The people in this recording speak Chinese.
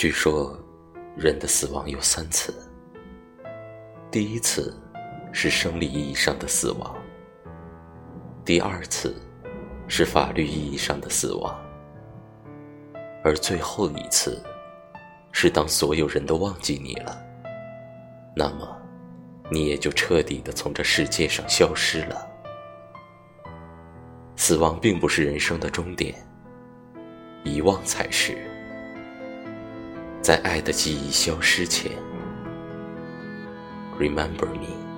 据说，人的死亡有三次。第一次是生理意义上的死亡，第二次是法律意义上的死亡，而最后一次是当所有人都忘记你了，那么你也就彻底的从这世界上消失了。死亡并不是人生的终点，遗忘才是。在爱的记忆消失前，Remember me。